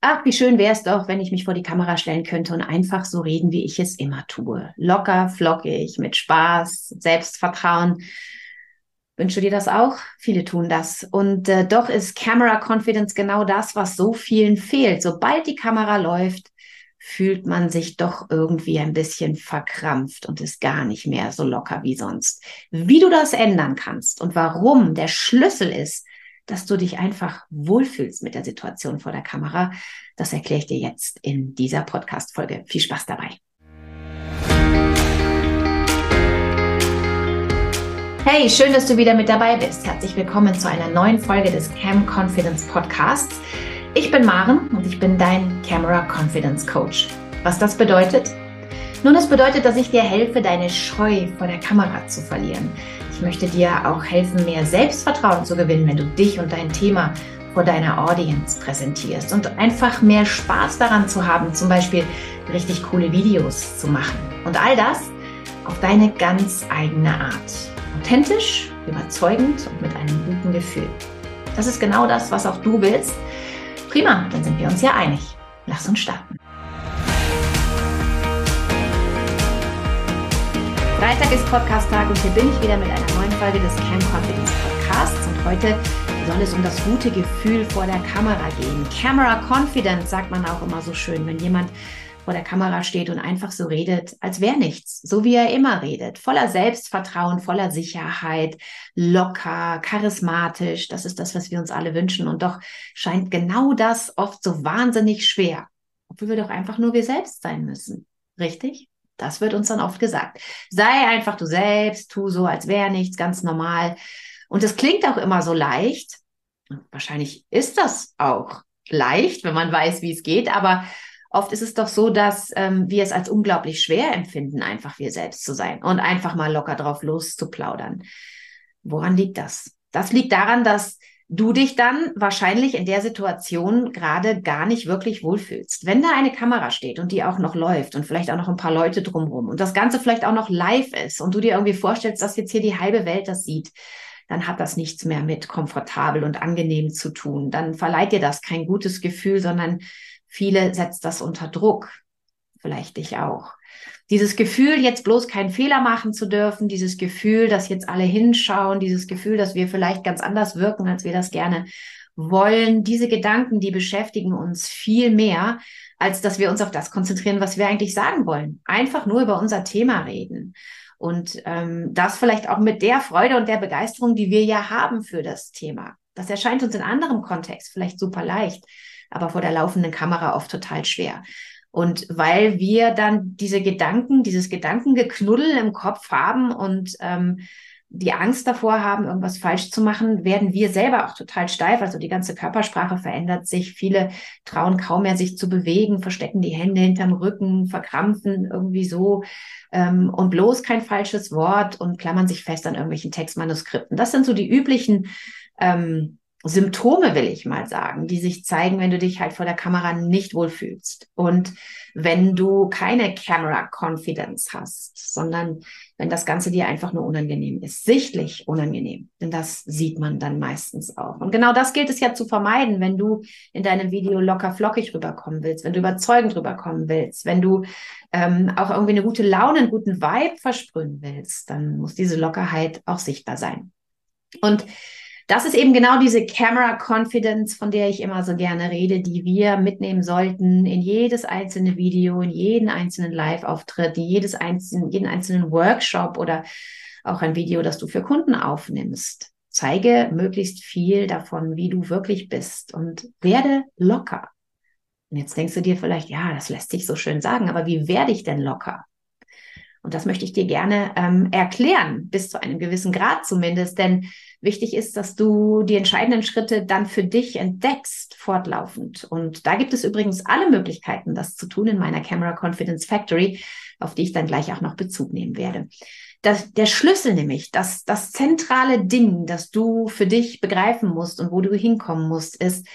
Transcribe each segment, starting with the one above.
ach, wie schön wäre es doch, wenn ich mich vor die Kamera stellen könnte und einfach so reden, wie ich es immer tue. Locker, flockig, mit Spaß, Selbstvertrauen. Wünschst du dir das auch? Viele tun das. Und äh, doch ist Camera Confidence genau das, was so vielen fehlt. Sobald die Kamera läuft, fühlt man sich doch irgendwie ein bisschen verkrampft und ist gar nicht mehr so locker wie sonst. Wie du das ändern kannst und warum der Schlüssel ist, dass du dich einfach wohlfühlst mit der Situation vor der Kamera. Das erkläre ich dir jetzt in dieser Podcast-Folge. Viel Spaß dabei. Hey, schön, dass du wieder mit dabei bist. Herzlich willkommen zu einer neuen Folge des Cam Confidence Podcasts. Ich bin Maren und ich bin dein Camera Confidence Coach. Was das bedeutet? Nun, das bedeutet, dass ich dir helfe, deine Scheu vor der Kamera zu verlieren. Ich möchte dir auch helfen, mehr Selbstvertrauen zu gewinnen, wenn du dich und dein Thema vor deiner Audience präsentierst und einfach mehr Spaß daran zu haben, zum Beispiel richtig coole Videos zu machen. Und all das auf deine ganz eigene Art. Authentisch, überzeugend und mit einem guten Gefühl. Das ist genau das, was auch du willst. Prima, dann sind wir uns ja einig. Lass uns starten. Freitag ist Podcast-Tag und hier bin ich wieder mit einer neuen Folge des Camp Confidence Podcasts. Und heute soll es um das gute Gefühl vor der Kamera gehen. Camera Confidence sagt man auch immer so schön, wenn jemand vor der Kamera steht und einfach so redet, als wäre nichts, so wie er immer redet, voller Selbstvertrauen, voller Sicherheit, locker, charismatisch. Das ist das, was wir uns alle wünschen. Und doch scheint genau das oft so wahnsinnig schwer, obwohl wir doch einfach nur wir selbst sein müssen. Richtig? Das wird uns dann oft gesagt. Sei einfach du selbst, tu so, als wäre nichts, ganz normal. Und es klingt auch immer so leicht. Wahrscheinlich ist das auch leicht, wenn man weiß, wie es geht, aber oft ist es doch so, dass ähm, wir es als unglaublich schwer empfinden, einfach wir selbst zu sein und einfach mal locker drauf loszuplaudern. Woran liegt das? Das liegt daran, dass du dich dann wahrscheinlich in der Situation gerade gar nicht wirklich wohlfühlst. Wenn da eine Kamera steht und die auch noch läuft und vielleicht auch noch ein paar Leute drumherum und das Ganze vielleicht auch noch live ist und du dir irgendwie vorstellst, dass jetzt hier die halbe Welt das sieht, dann hat das nichts mehr mit komfortabel und angenehm zu tun. Dann verleiht dir das kein gutes Gefühl, sondern viele setzt das unter Druck. Vielleicht dich auch. Dieses Gefühl, jetzt bloß keinen Fehler machen zu dürfen, dieses Gefühl, dass jetzt alle hinschauen, dieses Gefühl, dass wir vielleicht ganz anders wirken, als wir das gerne wollen, diese Gedanken, die beschäftigen uns viel mehr, als dass wir uns auf das konzentrieren, was wir eigentlich sagen wollen. Einfach nur über unser Thema reden. Und ähm, das vielleicht auch mit der Freude und der Begeisterung, die wir ja haben für das Thema. Das erscheint uns in anderem Kontext vielleicht super leicht, aber vor der laufenden Kamera oft total schwer. Und weil wir dann diese Gedanken, dieses Gedankengeknuddel im Kopf haben und ähm, die Angst davor haben, irgendwas falsch zu machen, werden wir selber auch total steif. Also die ganze Körpersprache verändert sich. Viele trauen kaum mehr, sich zu bewegen, verstecken die Hände hinterm Rücken, verkrampfen irgendwie so ähm, und bloß kein falsches Wort und klammern sich fest an irgendwelchen Textmanuskripten. Das sind so die üblichen ähm, Symptome, will ich mal sagen, die sich zeigen, wenn du dich halt vor der Kamera nicht wohlfühlst. Und wenn du keine Camera Confidence hast, sondern wenn das Ganze dir einfach nur unangenehm ist, sichtlich unangenehm, denn das sieht man dann meistens auch. Und genau das gilt es ja zu vermeiden, wenn du in deinem Video locker flockig rüberkommen willst, wenn du überzeugend rüberkommen willst, wenn du ähm, auch irgendwie eine gute Laune, einen guten Vibe versprühen willst, dann muss diese Lockerheit auch sichtbar sein. Und das ist eben genau diese Camera Confidence, von der ich immer so gerne rede, die wir mitnehmen sollten in jedes einzelne Video, in jeden einzelnen Live-Auftritt, in jedes einzelne, jeden einzelnen Workshop oder auch ein Video, das du für Kunden aufnimmst. Zeige möglichst viel davon, wie du wirklich bist und werde locker. Und jetzt denkst du dir vielleicht, ja, das lässt sich so schön sagen, aber wie werde ich denn locker? Und das möchte ich dir gerne ähm, erklären, bis zu einem gewissen Grad zumindest. Denn wichtig ist, dass du die entscheidenden Schritte dann für dich entdeckst, fortlaufend. Und da gibt es übrigens alle Möglichkeiten, das zu tun in meiner Camera Confidence Factory, auf die ich dann gleich auch noch Bezug nehmen werde. Das, der Schlüssel nämlich, das, das zentrale Ding, das du für dich begreifen musst und wo du hinkommen musst, ist,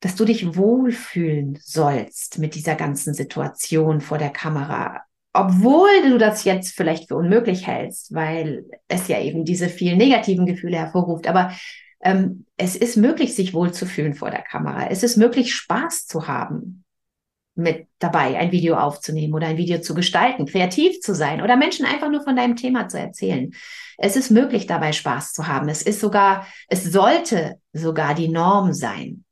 dass du dich wohlfühlen sollst mit dieser ganzen Situation vor der Kamera obwohl du das jetzt vielleicht für unmöglich hältst, weil es ja eben diese vielen negativen Gefühle hervorruft, aber ähm, es ist möglich, sich wohlzufühlen vor der Kamera. Es ist möglich, Spaß zu haben mit dabei, ein Video aufzunehmen oder ein Video zu gestalten, kreativ zu sein oder Menschen einfach nur von deinem Thema zu erzählen. Es ist möglich, dabei Spaß zu haben. Es ist sogar, es sollte sogar die Norm sein.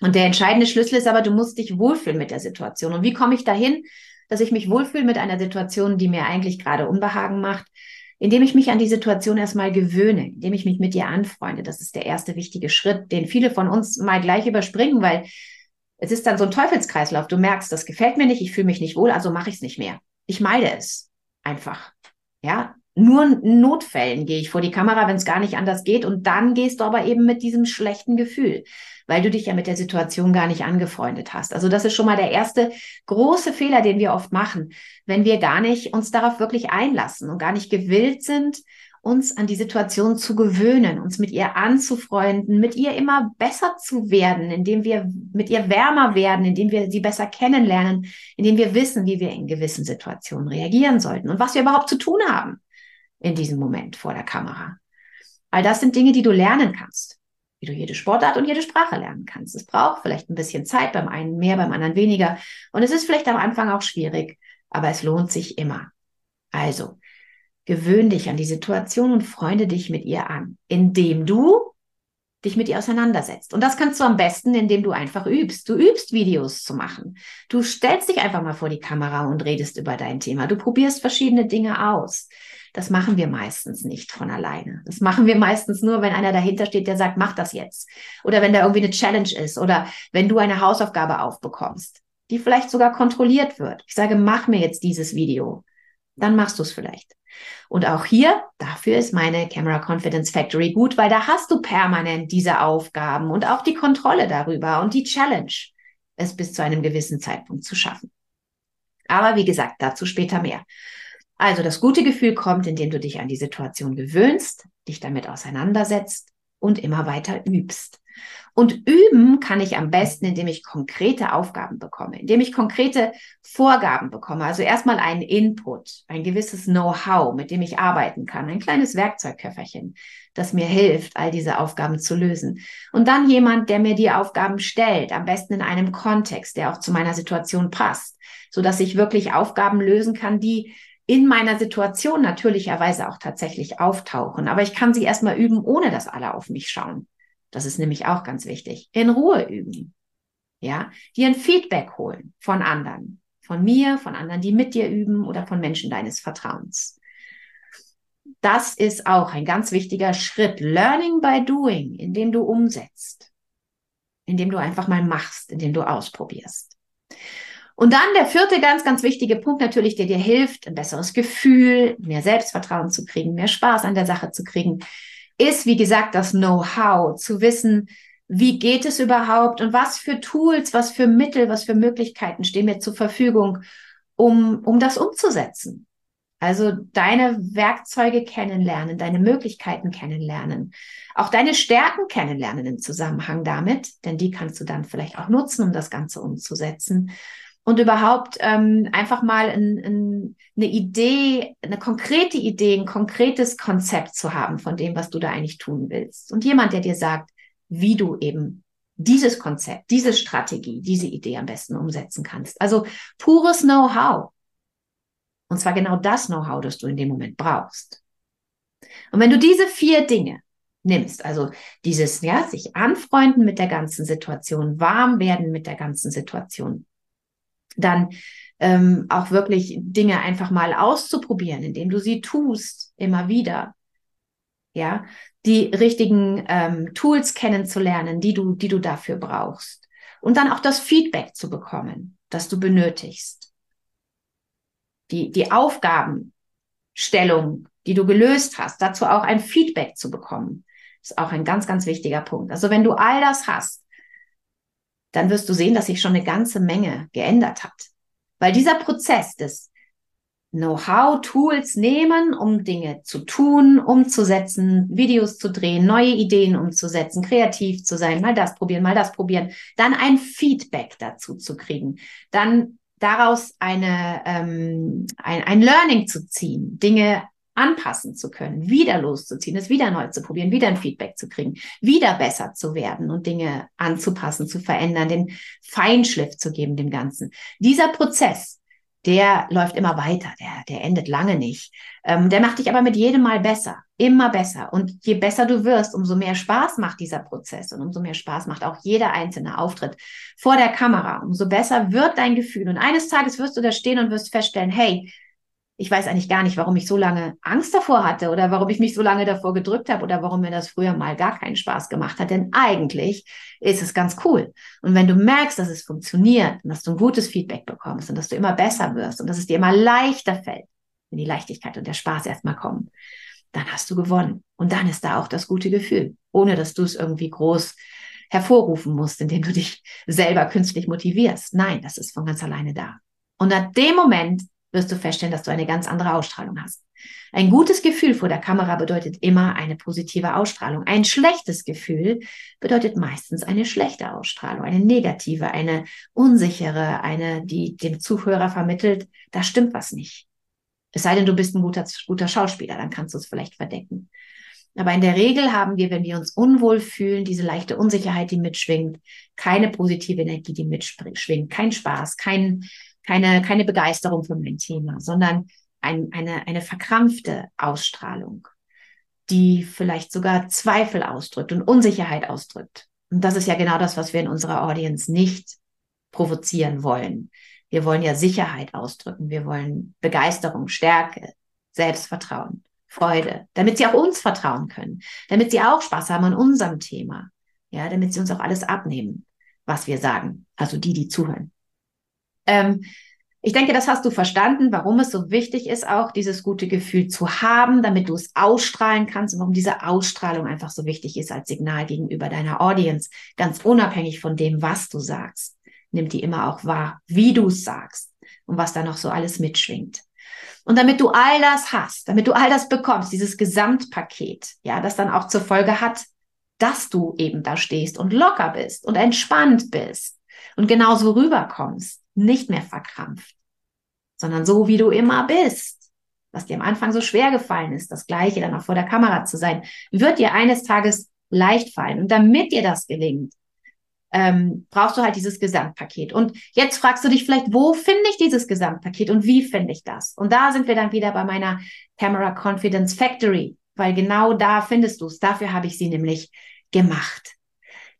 Und der entscheidende Schlüssel ist aber, du musst dich wohlfühlen mit der Situation. Und wie komme ich dahin, dass ich mich wohlfühle mit einer Situation, die mir eigentlich gerade Unbehagen macht? Indem ich mich an die Situation erstmal gewöhne, indem ich mich mit ihr anfreunde. Das ist der erste wichtige Schritt, den viele von uns mal gleich überspringen, weil es ist dann so ein Teufelskreislauf. Du merkst, das gefällt mir nicht, ich fühle mich nicht wohl, also mache ich es nicht mehr. Ich meide es einfach. Ja, nur in Notfällen gehe ich vor die Kamera, wenn es gar nicht anders geht. Und dann gehst du aber eben mit diesem schlechten Gefühl, weil du dich ja mit der Situation gar nicht angefreundet hast. Also das ist schon mal der erste große Fehler, den wir oft machen, wenn wir gar nicht uns darauf wirklich einlassen und gar nicht gewillt sind, uns an die Situation zu gewöhnen, uns mit ihr anzufreunden, mit ihr immer besser zu werden, indem wir mit ihr wärmer werden, indem wir sie besser kennenlernen, indem wir wissen, wie wir in gewissen Situationen reagieren sollten und was wir überhaupt zu tun haben in diesem Moment vor der Kamera. All das sind Dinge, die du lernen kannst, wie du jede Sportart und jede Sprache lernen kannst. Es braucht vielleicht ein bisschen Zeit, beim einen mehr, beim anderen weniger. Und es ist vielleicht am Anfang auch schwierig, aber es lohnt sich immer. Also, gewöhn dich an die Situation und freunde dich mit ihr an, indem du dich mit ihr auseinandersetzt. Und das kannst du am besten, indem du einfach übst. Du übst Videos zu machen. Du stellst dich einfach mal vor die Kamera und redest über dein Thema. Du probierst verschiedene Dinge aus. Das machen wir meistens nicht von alleine. Das machen wir meistens nur, wenn einer dahinter steht, der sagt, mach das jetzt. Oder wenn da irgendwie eine Challenge ist oder wenn du eine Hausaufgabe aufbekommst, die vielleicht sogar kontrolliert wird. Ich sage, mach mir jetzt dieses Video. Dann machst du es vielleicht. Und auch hier, dafür ist meine Camera Confidence Factory gut, weil da hast du permanent diese Aufgaben und auch die Kontrolle darüber und die Challenge, es bis zu einem gewissen Zeitpunkt zu schaffen. Aber wie gesagt, dazu später mehr. Also das gute Gefühl kommt, indem du dich an die Situation gewöhnst, dich damit auseinandersetzt und immer weiter übst. Und üben kann ich am besten, indem ich konkrete Aufgaben bekomme, indem ich konkrete Vorgaben bekomme. Also erstmal einen Input, ein gewisses Know-how, mit dem ich arbeiten kann, ein kleines Werkzeugköfferchen, das mir hilft, all diese Aufgaben zu lösen. Und dann jemand, der mir die Aufgaben stellt, am besten in einem Kontext, der auch zu meiner Situation passt, so dass ich wirklich Aufgaben lösen kann, die in meiner Situation natürlicherweise auch tatsächlich auftauchen. Aber ich kann sie erstmal üben, ohne dass alle auf mich schauen. Das ist nämlich auch ganz wichtig. In Ruhe üben. Ja, dir ein Feedback holen von anderen. Von mir, von anderen, die mit dir üben oder von Menschen deines Vertrauens. Das ist auch ein ganz wichtiger Schritt. Learning by doing, indem du umsetzt. Indem du einfach mal machst, indem du ausprobierst. Und dann der vierte ganz, ganz wichtige Punkt natürlich, der dir hilft, ein besseres Gefühl, mehr Selbstvertrauen zu kriegen, mehr Spaß an der Sache zu kriegen, ist, wie gesagt, das Know-how, zu wissen, wie geht es überhaupt und was für Tools, was für Mittel, was für Möglichkeiten stehen mir zur Verfügung, um, um das umzusetzen. Also deine Werkzeuge kennenlernen, deine Möglichkeiten kennenlernen, auch deine Stärken kennenlernen im Zusammenhang damit, denn die kannst du dann vielleicht auch nutzen, um das Ganze umzusetzen und überhaupt ähm, einfach mal ein, ein, eine Idee, eine konkrete Idee, ein konkretes Konzept zu haben von dem, was du da eigentlich tun willst. Und jemand, der dir sagt, wie du eben dieses Konzept, diese Strategie, diese Idee am besten umsetzen kannst. Also pures Know-how. Und zwar genau das Know-how, das du in dem Moment brauchst. Und wenn du diese vier Dinge nimmst, also dieses, ja, sich anfreunden mit der ganzen Situation, warm werden mit der ganzen Situation, dann ähm, auch wirklich Dinge einfach mal auszuprobieren, indem du sie tust, immer wieder. Ja, die richtigen ähm, Tools kennenzulernen, die du, die du dafür brauchst. Und dann auch das Feedback zu bekommen, das du benötigst. Die, die Aufgabenstellung, die du gelöst hast, dazu auch ein Feedback zu bekommen, ist auch ein ganz, ganz wichtiger Punkt. Also wenn du all das hast, dann wirst du sehen, dass sich schon eine ganze Menge geändert hat. Weil dieser Prozess des Know-how, Tools nehmen, um Dinge zu tun, umzusetzen, Videos zu drehen, neue Ideen umzusetzen, kreativ zu sein, mal das probieren, mal das probieren, dann ein Feedback dazu zu kriegen, dann daraus eine, ähm, ein, ein Learning zu ziehen, Dinge anpassen zu können, wieder loszuziehen, es wieder neu zu probieren, wieder ein Feedback zu kriegen, wieder besser zu werden und Dinge anzupassen, zu verändern, den Feinschliff zu geben dem Ganzen. Dieser Prozess, der läuft immer weiter, der, der endet lange nicht. Ähm, der macht dich aber mit jedem Mal besser, immer besser. Und je besser du wirst, umso mehr Spaß macht dieser Prozess und umso mehr Spaß macht auch jeder einzelne Auftritt vor der Kamera. Umso besser wird dein Gefühl. Und eines Tages wirst du da stehen und wirst feststellen, hey, ich weiß eigentlich gar nicht, warum ich so lange Angst davor hatte oder warum ich mich so lange davor gedrückt habe oder warum mir das früher mal gar keinen Spaß gemacht hat. Denn eigentlich ist es ganz cool. Und wenn du merkst, dass es funktioniert und dass du ein gutes Feedback bekommst und dass du immer besser wirst und dass es dir immer leichter fällt, wenn die Leichtigkeit und der Spaß erstmal kommen, dann hast du gewonnen. Und dann ist da auch das gute Gefühl, ohne dass du es irgendwie groß hervorrufen musst, indem du dich selber künstlich motivierst. Nein, das ist von ganz alleine da. Und ab dem Moment wirst du feststellen, dass du eine ganz andere Ausstrahlung hast. Ein gutes Gefühl vor der Kamera bedeutet immer eine positive Ausstrahlung. Ein schlechtes Gefühl bedeutet meistens eine schlechte Ausstrahlung, eine negative, eine unsichere, eine, die dem Zuhörer vermittelt, da stimmt was nicht. Es sei denn, du bist ein guter, guter Schauspieler, dann kannst du es vielleicht verdecken. Aber in der Regel haben wir, wenn wir uns unwohl fühlen, diese leichte Unsicherheit, die mitschwingt, keine positive Energie, die mitschwingt, kein Spaß, kein, keine, keine Begeisterung für mein Thema, sondern ein, eine, eine verkrampfte Ausstrahlung, die vielleicht sogar Zweifel ausdrückt und Unsicherheit ausdrückt. Und das ist ja genau das, was wir in unserer Audience nicht provozieren wollen. Wir wollen ja Sicherheit ausdrücken. Wir wollen Begeisterung, Stärke, Selbstvertrauen, Freude, damit sie auch uns vertrauen können, damit sie auch Spaß haben an unserem Thema. Ja, damit sie uns auch alles abnehmen, was wir sagen. Also die, die zuhören. Ähm, ich denke, das hast du verstanden, warum es so wichtig ist, auch dieses gute Gefühl zu haben, damit du es ausstrahlen kannst und warum diese Ausstrahlung einfach so wichtig ist als Signal gegenüber deiner Audience, ganz unabhängig von dem, was du sagst. Nimmt die immer auch wahr, wie du es sagst und was da noch so alles mitschwingt. Und damit du all das hast, damit du all das bekommst, dieses Gesamtpaket, ja, das dann auch zur Folge hat, dass du eben da stehst und locker bist und entspannt bist und genauso rüberkommst, nicht mehr verkrampft, sondern so, wie du immer bist, was dir am Anfang so schwer gefallen ist, das Gleiche dann auch vor der Kamera zu sein, wird dir eines Tages leicht fallen. Und damit dir das gelingt, ähm, brauchst du halt dieses Gesamtpaket. Und jetzt fragst du dich vielleicht, wo finde ich dieses Gesamtpaket und wie finde ich das? Und da sind wir dann wieder bei meiner Camera Confidence Factory, weil genau da findest du es. Dafür habe ich sie nämlich gemacht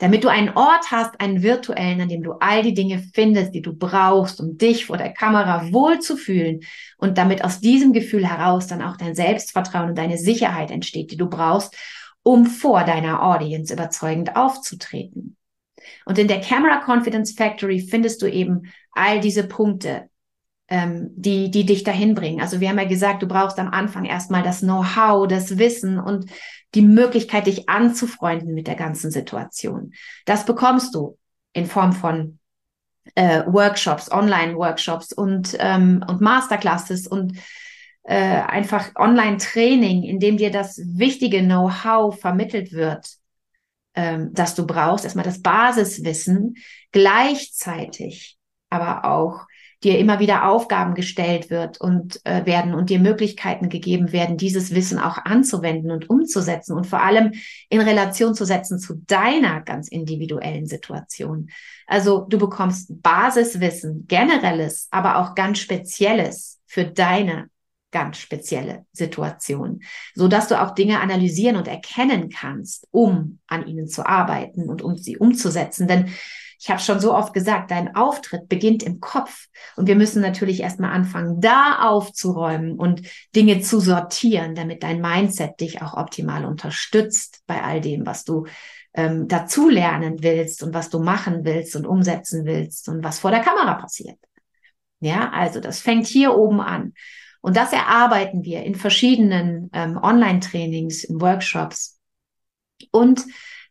damit du einen Ort hast, einen virtuellen, an dem du all die Dinge findest, die du brauchst, um dich vor der Kamera wohlzufühlen und damit aus diesem Gefühl heraus dann auch dein Selbstvertrauen und deine Sicherheit entsteht, die du brauchst, um vor deiner Audience überzeugend aufzutreten. Und in der Camera Confidence Factory findest du eben all diese Punkte, ähm, die, die dich dahin bringen. Also wir haben ja gesagt, du brauchst am Anfang erstmal das Know-how, das Wissen und die Möglichkeit, dich anzufreunden mit der ganzen Situation. Das bekommst du in Form von äh, Workshops, Online-Workshops und, ähm, und Masterclasses und äh, einfach Online-Training, in dem dir das wichtige Know-how vermittelt wird, ähm, das du brauchst. Erstmal das Basiswissen, gleichzeitig aber auch dir immer wieder Aufgaben gestellt wird und äh, werden und dir Möglichkeiten gegeben werden, dieses Wissen auch anzuwenden und umzusetzen und vor allem in Relation zu setzen zu deiner ganz individuellen Situation. Also du bekommst Basiswissen, generelles, aber auch ganz spezielles für deine ganz spezielle Situation, so dass du auch Dinge analysieren und erkennen kannst, um an ihnen zu arbeiten und um sie umzusetzen. Denn ich habe schon so oft gesagt, dein Auftritt beginnt im Kopf. Und wir müssen natürlich erstmal anfangen, da aufzuräumen und Dinge zu sortieren, damit dein Mindset dich auch optimal unterstützt bei all dem, was du ähm, dazu lernen willst und was du machen willst und umsetzen willst und was vor der Kamera passiert. Ja, also das fängt hier oben an. Und das erarbeiten wir in verschiedenen ähm, Online-Trainings, in Workshops. Und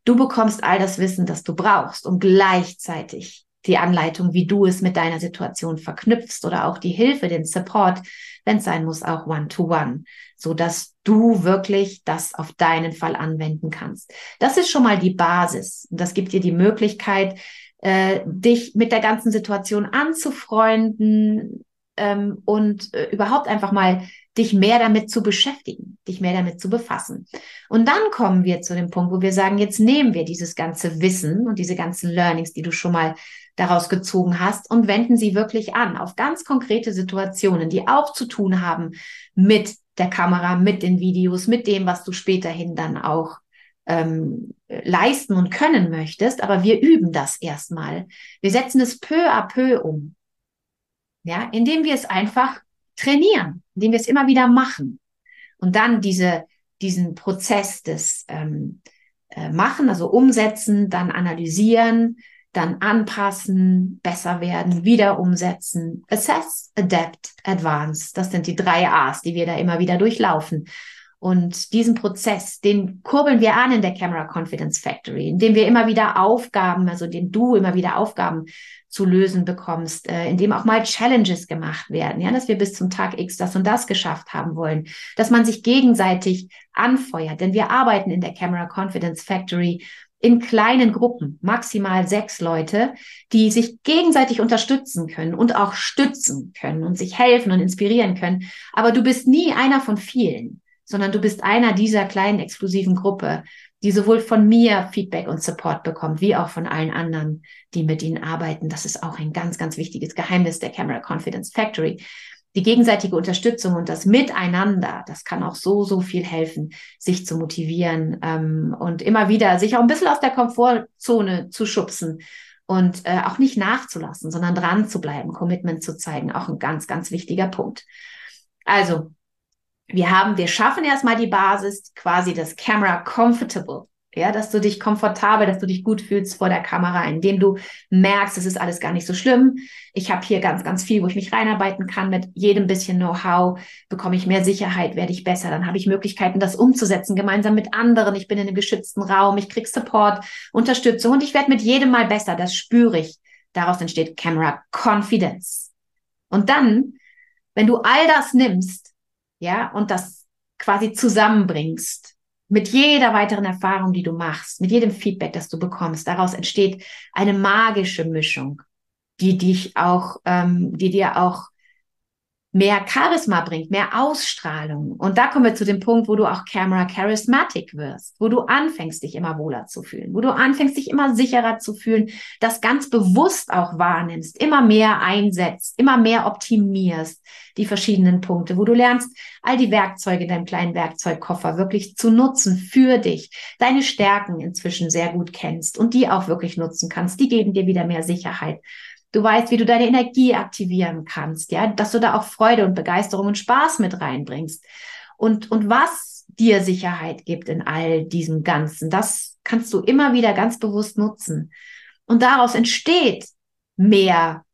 Du bekommst all das Wissen, das du brauchst, um gleichzeitig die Anleitung, wie du es mit deiner Situation verknüpfst oder auch die Hilfe, den Support, wenn es sein muss, auch one-to-one, so dass du wirklich das auf deinen Fall anwenden kannst. Das ist schon mal die Basis. Das gibt dir die Möglichkeit, äh, dich mit der ganzen Situation anzufreunden, ähm, und äh, überhaupt einfach mal dich mehr damit zu beschäftigen, dich mehr damit zu befassen. Und dann kommen wir zu dem Punkt, wo wir sagen, jetzt nehmen wir dieses ganze Wissen und diese ganzen Learnings, die du schon mal daraus gezogen hast und wenden sie wirklich an auf ganz konkrete Situationen, die auch zu tun haben mit der Kamera, mit den Videos, mit dem, was du späterhin dann auch ähm, leisten und können möchtest. Aber wir üben das erstmal. Wir setzen es peu à peu um. Ja, indem wir es einfach trainieren, indem wir es immer wieder machen. Und dann diese, diesen Prozess des ähm, äh, Machen, also umsetzen, dann analysieren, dann anpassen, besser werden, wieder umsetzen. Assess, Adapt, Advance. Das sind die drei A's, die wir da immer wieder durchlaufen. Und diesen Prozess, den kurbeln wir an in der Camera Confidence Factory, indem wir immer wieder Aufgaben, also indem du immer wieder Aufgaben zu lösen bekommst, äh, indem auch mal Challenges gemacht werden, ja, dass wir bis zum Tag X das und das geschafft haben wollen, dass man sich gegenseitig anfeuert, denn wir arbeiten in der Camera Confidence Factory in kleinen Gruppen, maximal sechs Leute, die sich gegenseitig unterstützen können und auch stützen können und sich helfen und inspirieren können. Aber du bist nie einer von vielen sondern du bist einer dieser kleinen exklusiven Gruppe, die sowohl von mir Feedback und Support bekommt, wie auch von allen anderen, die mit ihnen arbeiten. Das ist auch ein ganz, ganz wichtiges Geheimnis der Camera Confidence Factory. Die gegenseitige Unterstützung und das Miteinander, das kann auch so, so viel helfen, sich zu motivieren ähm, und immer wieder sich auch ein bisschen aus der Komfortzone zu schubsen und äh, auch nicht nachzulassen, sondern dran zu bleiben, Commitment zu zeigen, auch ein ganz, ganz wichtiger Punkt. Also wir haben, wir schaffen erstmal die Basis, quasi das Camera Comfortable. Ja, dass du dich komfortabel, dass du dich gut fühlst vor der Kamera, indem du merkst, es ist alles gar nicht so schlimm. Ich habe hier ganz, ganz viel, wo ich mich reinarbeiten kann. Mit jedem bisschen Know-how bekomme ich mehr Sicherheit, werde ich besser. Dann habe ich Möglichkeiten, das umzusetzen, gemeinsam mit anderen. Ich bin in einem geschützten Raum, ich krieg Support, Unterstützung und ich werde mit jedem Mal besser. Das spüre ich. Daraus entsteht Camera Confidence. Und dann, wenn du all das nimmst, ja, und das quasi zusammenbringst mit jeder weiteren Erfahrung, die du machst, mit jedem Feedback, das du bekommst, daraus entsteht eine magische Mischung, die dich auch, ähm, die dir auch mehr Charisma bringt, mehr Ausstrahlung. Und da kommen wir zu dem Punkt, wo du auch Camera Charismatic wirst, wo du anfängst, dich immer wohler zu fühlen, wo du anfängst, dich immer sicherer zu fühlen, das ganz bewusst auch wahrnimmst, immer mehr einsetzt, immer mehr optimierst, die verschiedenen Punkte, wo du lernst, all die Werkzeuge in deinem kleinen Werkzeugkoffer wirklich zu nutzen für dich, deine Stärken inzwischen sehr gut kennst und die auch wirklich nutzen kannst. Die geben dir wieder mehr Sicherheit. Du weißt, wie du deine Energie aktivieren kannst, ja, dass du da auch Freude und Begeisterung und Spaß mit reinbringst. Und, und was dir Sicherheit gibt in all diesem Ganzen, das kannst du immer wieder ganz bewusst nutzen. Und daraus entsteht mehr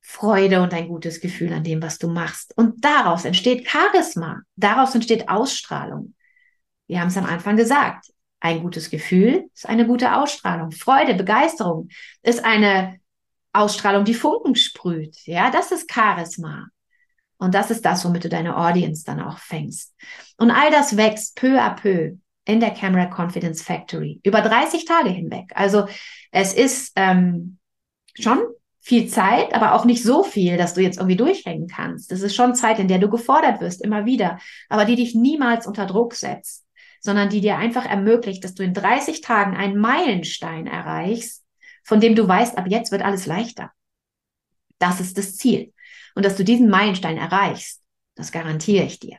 Freude und ein gutes Gefühl an dem, was du machst. Und daraus entsteht Charisma, daraus entsteht Ausstrahlung. Wir haben es am Anfang gesagt. Ein gutes Gefühl ist eine gute Ausstrahlung. Freude, Begeisterung ist eine Ausstrahlung, die Funken sprüht. Ja, das ist Charisma. Und das ist das, womit du deine Audience dann auch fängst. Und all das wächst peu à peu in der Camera Confidence Factory über 30 Tage hinweg. Also es ist ähm, schon viel Zeit, aber auch nicht so viel, dass du jetzt irgendwie durchhängen kannst. Das ist schon Zeit, in der du gefordert wirst, immer wieder, aber die dich niemals unter Druck setzt, sondern die dir einfach ermöglicht, dass du in 30 Tagen einen Meilenstein erreichst, von dem du weißt, ab jetzt wird alles leichter. Das ist das Ziel. Und dass du diesen Meilenstein erreichst, das garantiere ich dir.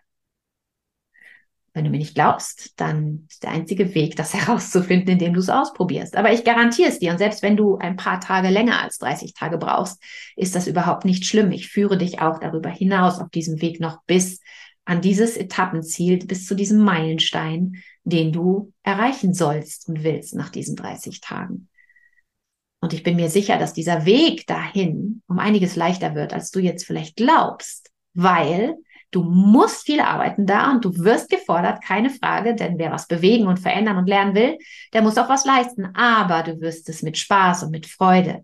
Wenn du mir nicht glaubst, dann ist der einzige Weg, das herauszufinden, indem du es ausprobierst. Aber ich garantiere es dir. Und selbst wenn du ein paar Tage länger als 30 Tage brauchst, ist das überhaupt nicht schlimm. Ich führe dich auch darüber hinaus auf diesem Weg noch bis an dieses Etappenziel, bis zu diesem Meilenstein, den du erreichen sollst und willst nach diesen 30 Tagen. Und ich bin mir sicher, dass dieser Weg dahin um einiges leichter wird, als du jetzt vielleicht glaubst, weil Du musst viel arbeiten da und du wirst gefordert, keine Frage, denn wer was bewegen und verändern und lernen will, der muss auch was leisten. Aber du wirst es mit Spaß und mit Freude.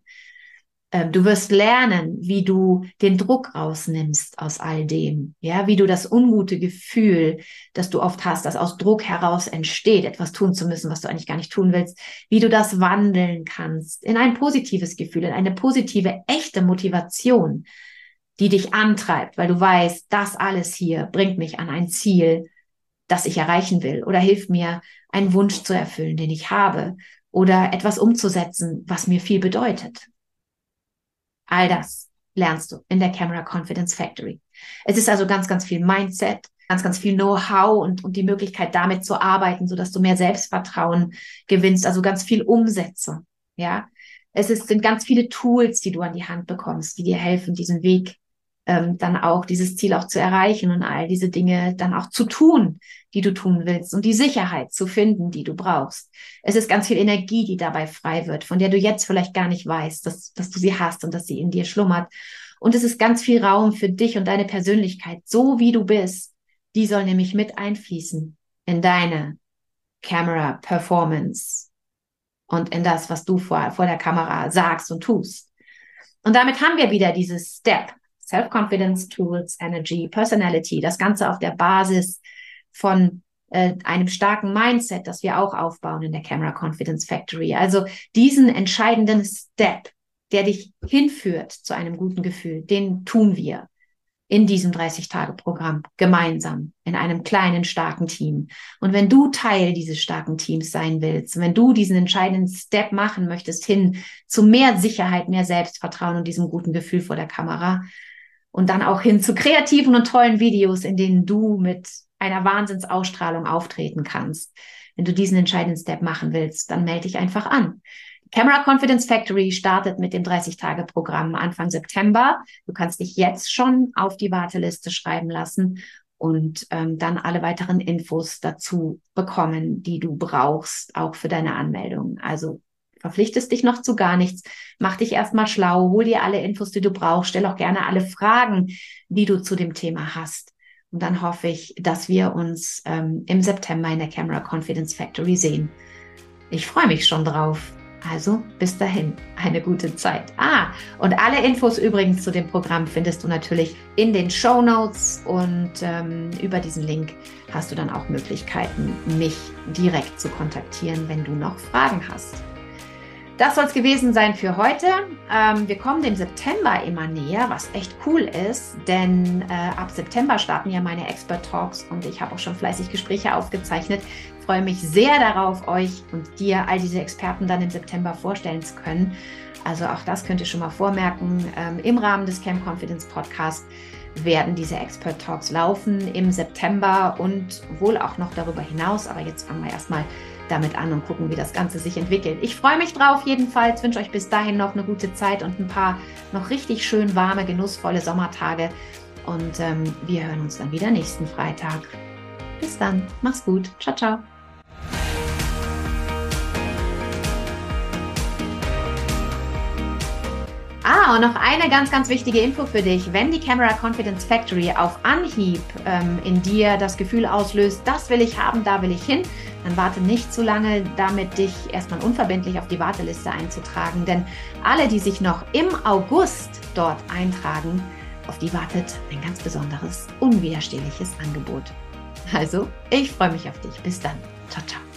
Ähm, du wirst lernen, wie du den Druck rausnimmst aus all dem. Ja, wie du das ungute Gefühl, das du oft hast, das aus Druck heraus entsteht, etwas tun zu müssen, was du eigentlich gar nicht tun willst, wie du das wandeln kannst in ein positives Gefühl, in eine positive, echte Motivation die dich antreibt, weil du weißt, das alles hier bringt mich an ein Ziel, das ich erreichen will oder hilft mir, einen Wunsch zu erfüllen, den ich habe oder etwas umzusetzen, was mir viel bedeutet. All das lernst du in der Camera Confidence Factory. Es ist also ganz, ganz viel Mindset, ganz, ganz viel Know-how und, und die Möglichkeit, damit zu arbeiten, so dass du mehr Selbstvertrauen gewinnst, also ganz viel Umsetzung. Ja, es ist, sind ganz viele Tools, die du an die Hand bekommst, die dir helfen, diesen Weg ähm, dann auch, dieses Ziel auch zu erreichen und all diese Dinge dann auch zu tun, die du tun willst und die Sicherheit zu finden, die du brauchst. Es ist ganz viel Energie, die dabei frei wird, von der du jetzt vielleicht gar nicht weißt, dass, dass du sie hast und dass sie in dir schlummert. Und es ist ganz viel Raum für dich und deine Persönlichkeit, so wie du bist. Die soll nämlich mit einfließen in deine Camera Performance und in das, was du vor, vor der Kamera sagst und tust. Und damit haben wir wieder dieses Step. Self-Confidence, Tools, Energy, Personality, das Ganze auf der Basis von äh, einem starken Mindset, das wir auch aufbauen in der Camera Confidence Factory. Also diesen entscheidenden Step, der dich hinführt zu einem guten Gefühl, den tun wir in diesem 30-Tage-Programm gemeinsam in einem kleinen, starken Team. Und wenn du Teil dieses starken Teams sein willst, wenn du diesen entscheidenden Step machen möchtest hin zu mehr Sicherheit, mehr Selbstvertrauen und diesem guten Gefühl vor der Kamera und dann auch hin zu kreativen und tollen Videos, in denen du mit einer Wahnsinnsausstrahlung auftreten kannst. Wenn du diesen entscheidenden Step machen willst, dann melde dich einfach an. Camera Confidence Factory startet mit dem 30-Tage-Programm Anfang September. Du kannst dich jetzt schon auf die Warteliste schreiben lassen und ähm, dann alle weiteren Infos dazu bekommen, die du brauchst, auch für deine Anmeldung. Also verpflichtest dich noch zu gar nichts, mach dich erstmal schlau, hol dir alle Infos, die du brauchst, stell auch gerne alle Fragen, die du zu dem Thema hast. Und dann hoffe ich, dass wir uns ähm, im September in der Camera Confidence Factory sehen. Ich freue mich schon drauf. Also bis dahin, eine gute Zeit. Ah, und alle Infos übrigens zu dem Programm findest du natürlich in den Show Notes und ähm, über diesen Link hast du dann auch Möglichkeiten, mich direkt zu kontaktieren, wenn du noch Fragen hast. Das soll es gewesen sein für heute. Ähm, wir kommen dem September immer näher, was echt cool ist, denn äh, ab September starten ja meine Expert Talks und ich habe auch schon fleißig Gespräche aufgezeichnet. Ich freue mich sehr darauf, euch und dir all diese Experten dann im September vorstellen zu können. Also auch das könnt ihr schon mal vormerken. Ähm, Im Rahmen des Camp Confidence Podcast werden diese Expert Talks laufen im September und wohl auch noch darüber hinaus. Aber jetzt fangen wir erstmal damit an und gucken, wie das Ganze sich entwickelt. Ich freue mich drauf jedenfalls, wünsche euch bis dahin noch eine gute Zeit und ein paar noch richtig schön warme, genussvolle Sommertage. Und ähm, wir hören uns dann wieder nächsten Freitag. Bis dann, mach's gut. Ciao, ciao. Ah, und noch eine ganz, ganz wichtige Info für dich. Wenn die Camera Confidence Factory auf Anhieb ähm, in dir das Gefühl auslöst, das will ich haben, da will ich hin, dann warte nicht zu lange damit, dich erstmal unverbindlich auf die Warteliste einzutragen. Denn alle, die sich noch im August dort eintragen, auf die wartet ein ganz besonderes, unwiderstehliches Angebot. Also, ich freue mich auf dich. Bis dann. Ciao, ciao.